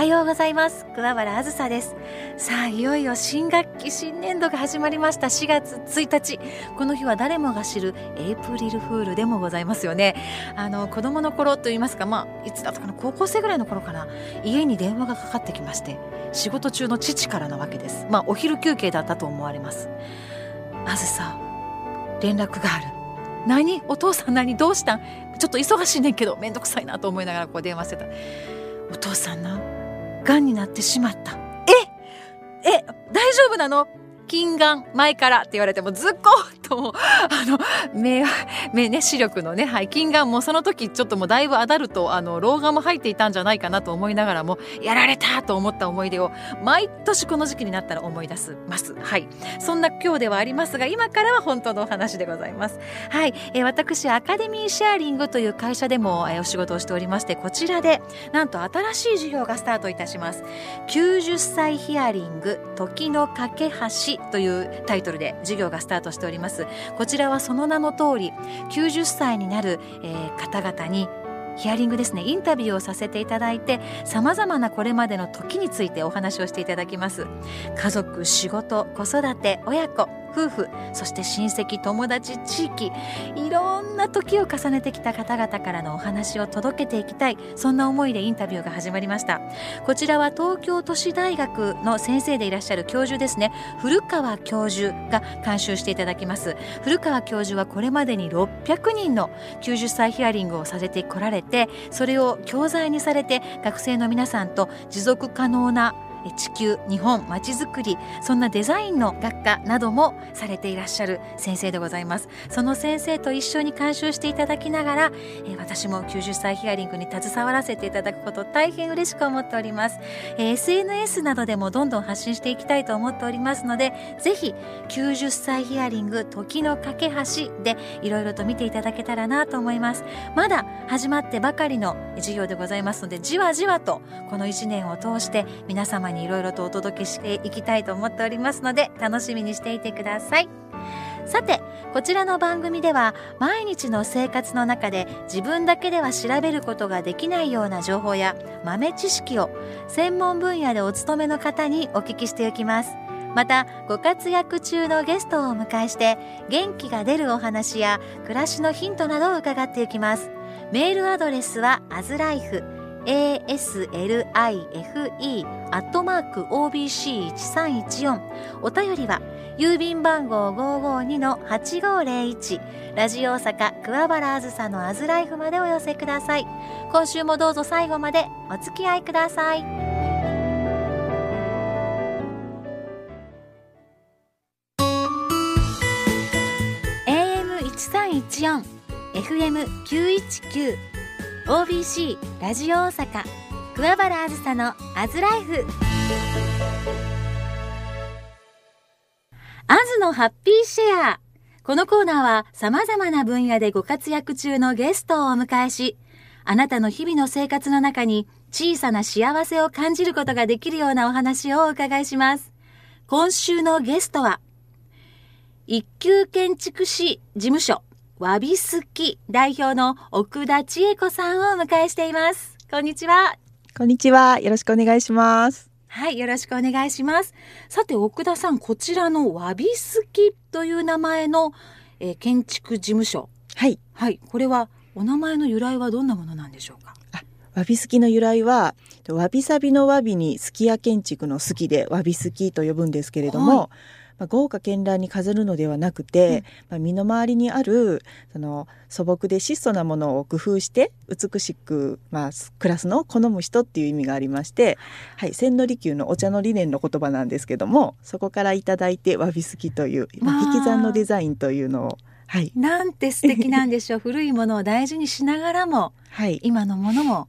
はようございます。桑原あずさです。さあいよいよ新学期新年度が始まりました。4月1日。この日は誰もが知るエイプリルフールでもございますよね。あの子供の頃と言いますかまあいつだったかな高校生ぐらいの頃かな。家に電話がかかってきまして仕事中の父からなわけです。まあお昼休憩だったと思われます。あずさ連絡がある。何？お父さん何？どうしたん？ちょっと忙しいねんけどめんどくさいなと思いながらこう電話してた。お父さんながんになってしまった。ええ大丈夫なの？近眼前からって言われてもずっこーともあの目目ね視力のね、はい、近眼もその時ちょっともうだいぶアダルトあの老眼も入っていたんじゃないかなと思いながらもやられたと思った思い出を毎年この時期になったら思い出すます。はい。そんな今日ではありますが今からは本当のお話でございます。はい、えー、私アカデミーシェアリングという会社でも、えー、お仕事をしておりましてこちらでなんと新しい授業がスタートいたします。90歳ヒアリング時の架け橋というタイトルで授業がスタートしております。こちらはその名の通り90歳になる、えー、方々にヒアリングですねインタビューをさせていただいてさまざまなこれまでの時についてお話をしていただきます。家族仕事子育て親子夫婦そして親戚友達地域いろんな時を重ねてきた方々からのお話を届けていきたい。そんな思いでインタビューが始まりました。こちらは東京都市大学の先生でいらっしゃる教授ですね。古川教授が監修していただきます。古川教授はこれまでに600人の90歳ヒアリングをさせてこられてそれを教材にされて学生の皆さんと持続可能な地球日本まちづくりそんなデザインの学科などもされていらっしゃる先生でございます。その先生と一緒に監修していただきながら、え私も90歳ヒアリングに携わらせていただくこと大変嬉しく思っております、え SNS などでもどんどん発信していきたいと思っておりますのでぜひ90歳ヒアリング時の架け橋でいろいろと見ていただけたらなと思います。まだ始まってばかりの授業でございますのでじわじわとこの1年を通して皆様にいろいろとお届けしていきたいと思っておりますので楽しみにしていてください。さてこちらの番組では毎日の生活の中で自分だけでは調べることができないような情報や豆知識を専門分野でお勤めの方にお聞きしておきます。またご活躍中のゲストをお迎えして元気が出るお話や暮らしのヒントなどを伺っていきます。メールアドレスはアズライフ aslife アットマーク obc1314 お便りは郵便番号552-8501ラジオ大阪桑原あずさのアズライフまでお寄せください。今週もどうぞ最後までお付き合いください。AM1314 FM919 OBC ラジオ大阪桑原あずさのアズライフ。アズのハッピーシェア。このコーナーは様々な分野でご活躍中のゲストをお迎えしあなたの日々の生活の中に小さな幸せを感じることができるようなお話をお伺いします。今週のゲストは一級建築士事務所わびすき代表の奥田千恵子さんをお迎えしています。こんにちは。こんにちは。よろしくお願いします。はい、よろしくお願いします。さて、奥田さん、こちらのわびすきという名前の、えー、建築事務所。はい。はい、これはお名前の由来はどんなものなんでしょうか？わびすきの由来は、わびさびのわびにすき家建築の好きでわびすきと呼ぶんですけれども、はいまあ、豪華絢爛に飾るのではなくて、うん、まあ、身の回りにあるその素朴で質素なものを工夫して美しく、まあ、暮らすのを好む人っていう意味がありまして、はい、千利休のお茶の理念の言葉なんですけどもそこから頂いてわびすきという、まあ、引き算のデザインというのをはい、なんて素敵なんでしょう。古いものを大事にしながらも、はい、今のものも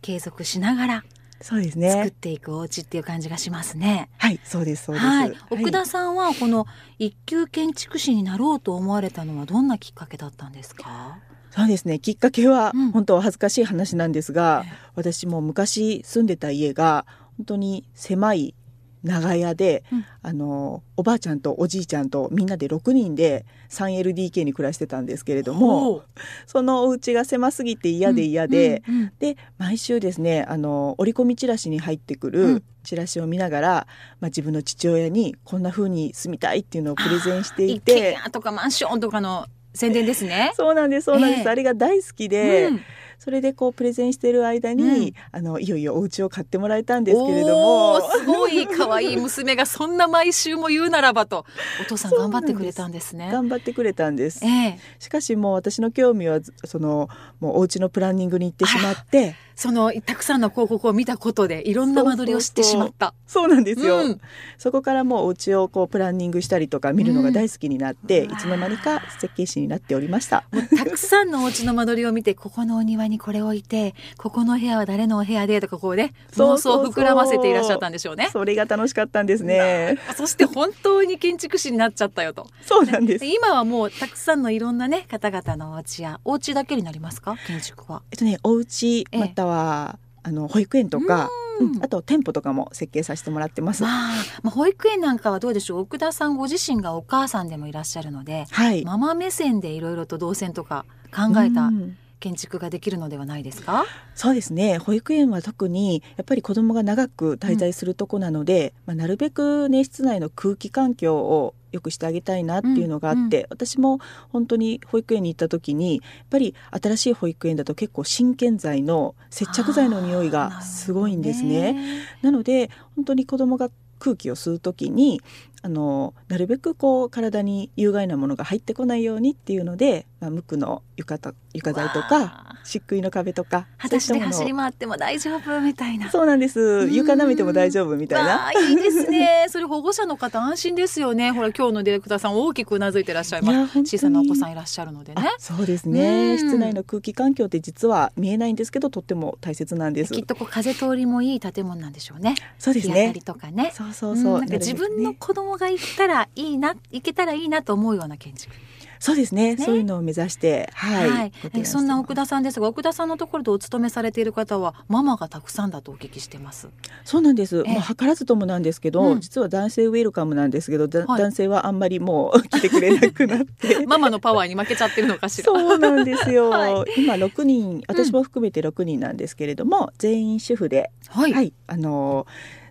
継続しながらそうですね。作っていくお家っていう感じがしますね。はい、そうです、そうです。はい、奥田さんはこの一級建築士になろうと思われたのはどんなきっかけだったんですか？そうですね。きっかけは、本当恥ずかしい話なんですが、うん、私も昔住んでた家が本当に狭い長屋で、うん。あのおばあちゃんとおじいちゃんとみんなで6人で 3LDK に暮らしてたんですけれどもそのお家が狭すぎて嫌で嫌で、うん。うん。で毎週ですねあの折り込みチラシに入ってくうんるチラシを見ながら、まあ、自分の父親にこんな風に住みたいっていうのをプレゼンしてい一軒て。家とかマンションとかの宣伝ですね。そうなんですそうなんです、ええ。あれが大好きで、うんそれでこうプレゼンしてる間に、うん。あのいよいよお家を買ってもらえたんですけれども。すごい。可愛い娘がそんな毎週も言うならばと。お父さん頑張ってくれたんですね。頑張ってくれたんです。ええ、しかしもう私の興味はずそのもうお家のプランニングに行ってしまってそのたくさんの広告を見たことでいろんな間取りを知ってしまった。そうなんですよ、うん。そこからもうお家をこうプランニングしたりとか見るのが大好きになって、うんいつの間にか設計士になっておりました。たくさんのお家の間取りを見てここのお庭にこれを置いてここの部屋は誰のお部屋でとかこうね妄そうそうそう。想を膨らませていらっしゃったんでしょうね。それが楽しかったんですね。なそして本当に建築士になっちゃったよと。そうなんです。で今はもうたくさんのいろんなね方々のお家やお家だけになりますか？建築は。えっとねお家ええ。または、あの保育園とか、うんうんあと店舗とかも設計させてもらってます。まあ、まあ、保育園なんかはどうでしょう奥田さんご自身がお母さんでもいらっしゃるのではい。ママ目線でいろいろと動線とか考えたうん建築ができるのではないですか、そうですね。保育園は特にやっぱり子どもが長く滞在するとこなので、まあ、なるべくね室内の空気環境を良くしてあげたいなっていうのがあって、私も本当に保育園に行った時にやっぱり新しい保育園だと結構新建材の接着剤の匂いがすごいんですね。なので本当に子どもが空気を吸う時にあのなるべくこう体に有害なものが入ってこないようにっていうので、まあ、無垢の床と床材とわかあ漆喰の壁とか裸足で走り回っても大丈夫みたいな。そうなんですん床舐めても大丈夫みたいないいですね。それ保護者の方安心ですよね。ほら今日のディレクターさん大きくうなずいてらっしゃいます。小さなお子さんいらっしゃるのでねあ。そうですうんね室内の空気環境って実は見えないんですけどとっても大切なんですきっとこう風通りもいい建物なんでしょうね。そうですね日当たりとかね。そうそうそう、自分の子供が行ったらいいな、行けたらいいなと思うような建築。そうですねねそういうのを目指してはい、はいご提案してますそんな奥田さんですが、奥田さんのところでお勤めされている方はママがたくさんだとお聞きしてます。そうなんです。ええもう図らずともなんですけど、うん実は男性ウェルカムなんですけど、だはい男性はあんまりもう 来てくれなくなって。ママのパワーに負けちゃってるのかしら。そうなんですよ。は今6人、私も含めて6人なんですけれども、全員主婦で、は。はいい、あの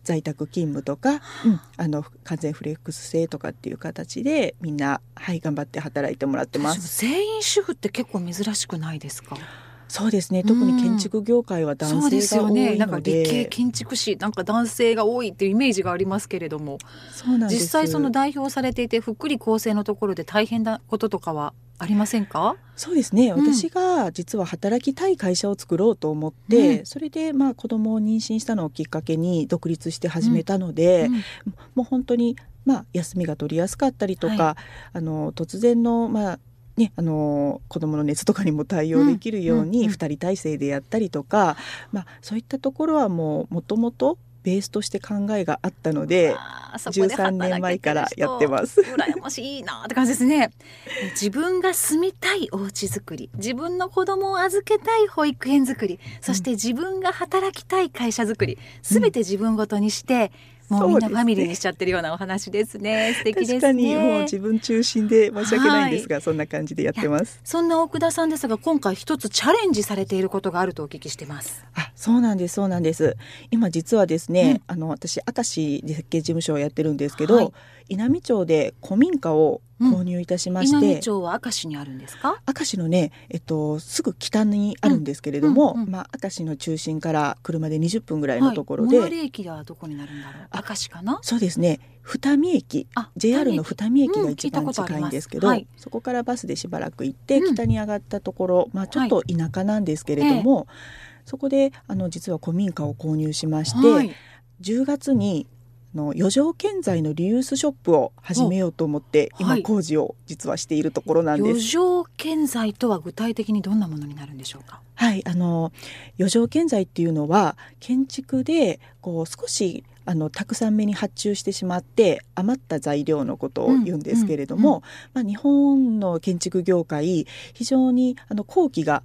在宅勤務とか、うん、あの完全フレックス制とかっていう形でみんなはい頑張って働いてもらってます。全員主婦って結構珍しくないですか？そうですね。特に建築業界は男そうですよね。性が多いなんかので、理系建築士なんか男性が多いっていうイメージがありますけれども、そうなんです。実際その代表されていて福利厚生のところで大変なこととかはありませんか？そうですね、うん。私が実は働きたい会社を作ろうと思って、うん。それでまあ子供を妊娠したのをきっかけに独立して始めたので、うん。もう本当にまあ休みが取りやすかったりとか、はあの突然のまあね、あの子供の熱とかにも対応できるように2人体制でやったりとか、まあ、そういったところはもうもともとベースとして考えがあったのであーそこで13年前からやってますす。羨ましいなって感じですね。え自分が住みたいお家作り、自分の子供を預けたい保育園作り、そして自分が働きたい会社作り、すべて自分ごとにして、もうみんなファミリーにしちゃってるようなお話ですね。素敵ですね。確かにもう自分中心で申し訳ないんですが、そんな感じでやってます。そんな奥田さんですが、今回一つチャレンジされていることがあるとお聞きしてます。あ、そうなんです、そうなんです。今実はですね、あの私明石で設計事務所をやってるんですけど、はい稲美町で古民家を購入いたしまし稲て、美町は明石にあるんですか？明石のね、えっとすぐ北にあるんですけれども、うんうんうん。まあ明石の中心から車で20分ぐらいのところで、はい、駅はどこになるんだろう？あ明石かな？そうですね。二見駅、あ JR の二見駅。うんが一番近いんですけど、はい。そこからバスでしばらく行って、うん。北に上がったところ、まあちょっと田舎なんですけれども、そこであの実は古民家を購入しまして、はい。10月にあの余剰建材のリユースショップを始めようと思って今はい工事を実はしているところなんで余す。剰建材とは具体的にどんなものになるんでしょうか？はい、あの余剰建材っていうのは建築でこう少しあのたくさん目に発注してしまって余った材料のことを言うんですけれども、うんうんまあ、日本の建築業界非常にあの工期が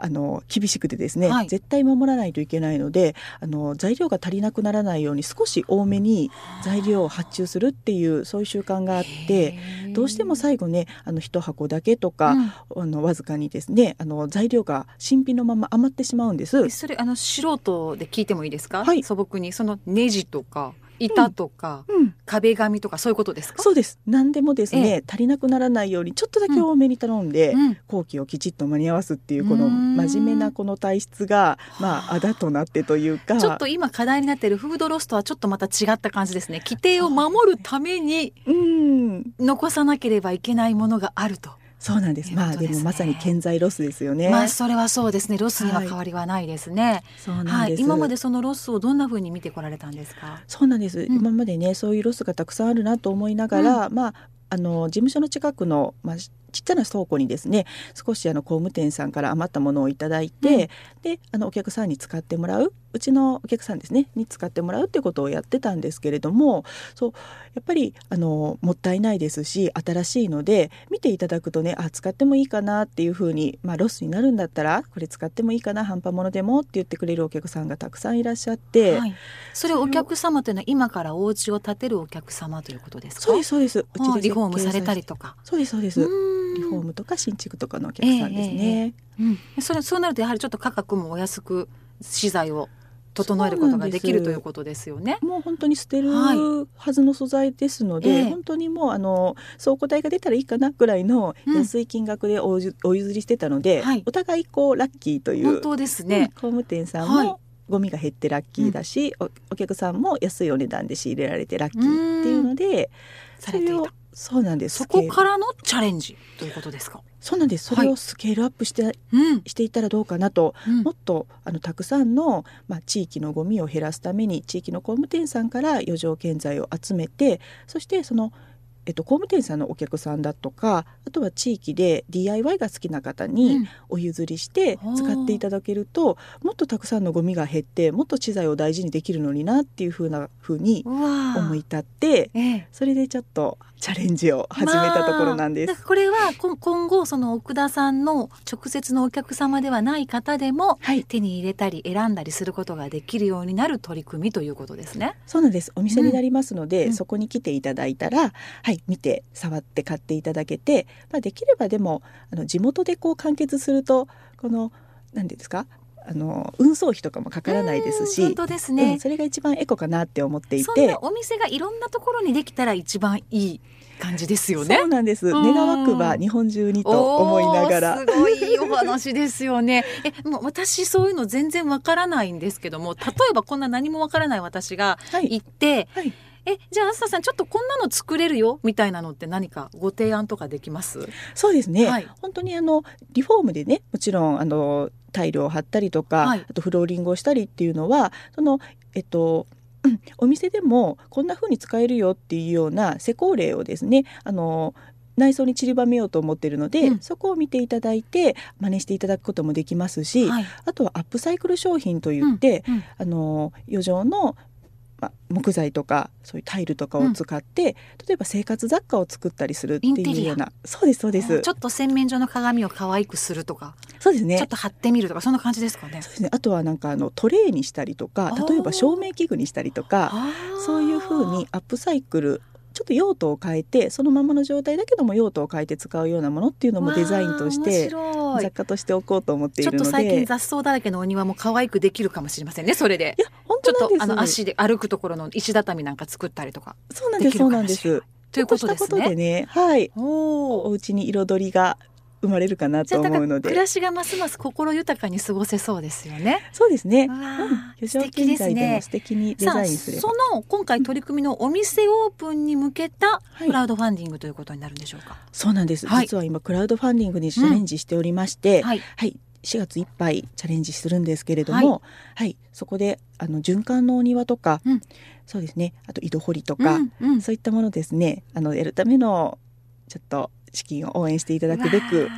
あの厳しくてですね、はい。絶対守らないといけないのであの材料が足りなくならないように少し多めに材料を発注するっていうそういう習慣があってどうしても最後ねあの一箱だけとか、うん。あのわずかにですねあの材料が新品のまま余ってしまうんです。え。それあの素人で聞いてもいいですか、はい。素朴にそのネジとか板とか、うん。壁紙とかそういうことですか？そうです。何でもですね、え足りなくならないようにちょっとだけ多めに頼んで、うん。工期をきちっと間に合わすっていうこの真面目なこの体質がまああ。だとなってというか。ちょっと今課題になっているフードロスとはちょっとまた違った感じですね。規定を守るためにうん。残さなければいけないものがあると、そうなんです。まあでもまさに建材ロスですよね、まあそれはそうですね。ロスには変わりはないですね、はいです、今までそのロスをどんな風に見てこられたんですか？そうなんです、ん。今までねそういうロスがたくさんあるなと思いながら、まああの事務所の近くの、まあ、ちちっちゃな倉庫にですね少しあの工務店さんから余ったものをいただいて、であのお客さんに使ってもらううちのお客さんですねに使ってもらうっていうことをやってたんですけれどもそうやっぱりあのもったいないですし新しいので見ていただくとねあ使ってもいいかなっていうふうに、まあ、ロスになるんだったらこれ使ってもいいかな半端物でもって言ってくれるお客さんがたくさんいらっしゃって。はい、それお客様というのは今からお家を建てるお客様ということですか？そうですそうです。うはいリフォームされたり。りとかそうですそうです。リフォームとか新築とかのお客さんですね。うん、それそうなるとやはりちょっと価格もお安く資材を整えることができるということですよね。もう本当に捨てるはい。はずの素材ですので、ええ。本当にもうあの倉庫代が出たらいいかなぐらいのうん安い金額でお譲りしてたので、はい。お互いこうラッキーという本当ですうんね。工務店さんはい。もゴミが減ってラッキーだし、おお客さんも安いお値段で仕入れられてラッキーっていうので、それを。そうなんです。そこからのチャレンジということですか？そうなんです。それをスケールアップしてうん。していたらどうかなと。うん。もっとあのたくさんの、まあ、地域のゴミを減らすために地域の工務店さんから余剰建材を集めてそしてその、えっと、工務店さんのお客さんだとかあとは地域で DIY が好きな方うにん。お譲りして使っていただけると、もっとたくさんのゴミが減ってもっと資材を大事にできるのになっていうふうなふうに思い立ってええ。それでちょっとチャレンジを始めたところなんです。まあこれはこ今後その奥田さんの直接のお客様ではない方でもはい手に入れたり選んだりすることができるようになる取り組みということですね。そうなんです。お店になりますので、うんそこに来ていただいたら、はい、見て触って買っていただけて、まあできればでもあの地元でこう完結するとこの何ですか、あの運送費とかもかからないですし、うん本当ですうね。んそれが一番エコかなって思っていてな。お店がいろんなところにできたら一番いい感じですよねそう。なんです。うん願わくば日本中にと思いながら。すごいいいお話ですよね。え、もう私そういうの全然わからないんですけども、例えばこんな何もわからない私がはい。行って、はい。え、じゃああすたさんちょっとこんなの作れるよ？みたいなのって何かご提案とかできます？そうですね。はい本当にあのリフォームでね、もちろんあのタイルを貼ったりとか、はいあとフローリングをしたりっていうのは、そのえっと。うんお店でもこんな風に使えるよっていうような施工例をですねあの内装に散りばめようと思っているので、うんそこを見ていただいて真似していただくこともできますし、はい。あとはアップサイクル商品といって、うんあの余剰の、まあ、木材とかそういうタイルとかを使って、例えば生活雑貨を作ったりするっていうようなそうですそうです。ちょっと洗面所の鏡を可愛くするとか、そうですね。ちょっと貼ってみるとかそんな感じですかね。そう。ですね。あとはなんかあのトレイにしたりとか例えば照明器具にしたりとかそういうふうにアップサイクルちょっと用途を変えてそのままの状態だけども用途を変えて使うようなものっていうのもデザインとして雑貨としておこうと思っていちょっとるので最近雑草だらけのお庭も可愛くできるかもしれませんねそれで。いや本ちょ当なんです。っとあの足で歩くところの石畳なんか作ったりとかそうなんですそうなんです。ということですちょっとしたことでね。ねはい。おお。お家に彩りが生まれるかなと思うので。暮らしがますます心豊かに過ごせそうですよね。そうですね。うん。素敵ですね。素敵にデザインすれば。その今回取り組みのお店オープンに向けたはい。クラウドファンディングということになるんでしょうか？そうなんです、はい。実は今クラウドファンディングにチャレンジしておりまして、はい。はい、4月いっぱいチャレンジするんですけれども、はい、そこであの循環のお庭とか、うん。そうですね、あと井戸掘りとか、うんうん。そういったものですね、あのやるためのちょっと資金を応援していただくべく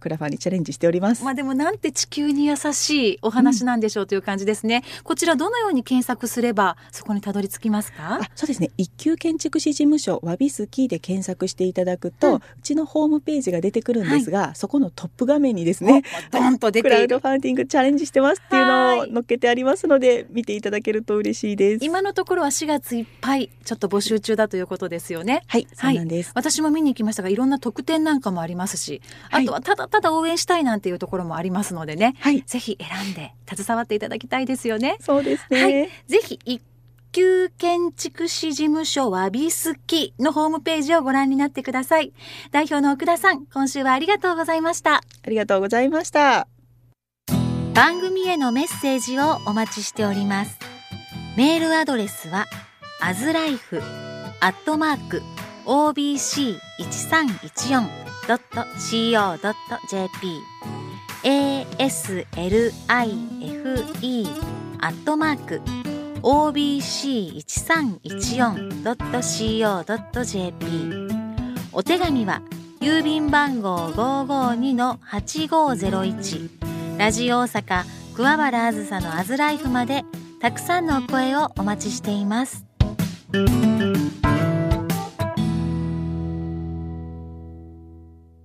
クラファンにチャレンジしております。まあでもなんて地球に優しいお話なんでしょうという感じですね。うん、こちらどのように検索すればそこにたどり着きますか？そうですね。一級建築士事務所わびすきで検索していただくと、うん、うちのホームページが出てくるんですが、はい、そこのトップ画面にですね、ドンと出てクラウドファンディングチャレンジしてますっていうのを載っけてありますので、見ていただけると嬉しいです。今のところは4月いっぱいちょっと募集中だということですよね。はい、そうなんです。私も見に行きましたが、いろんな特典なんかもありますし、あとはただただ応援したいなんていうところもありますのでね、はい、ぜひ選んで携わっていただきたいですよね。そうですね。はい、ぜひ一級建築士事務所わびすきのホームページをご覧になってください。代表の奥田さん、今週はありがとうございました。ありがとうございました。番組へのメッセージをお待ちしております。メールアドレスは、アズライフアットマーク obc1314.co.jp aslife アットマーク obc1314.co.jp お手紙は郵便番号552-8501ラジオ大阪桑原あずさのアズライフまでたくさんのお声をお待ちしています。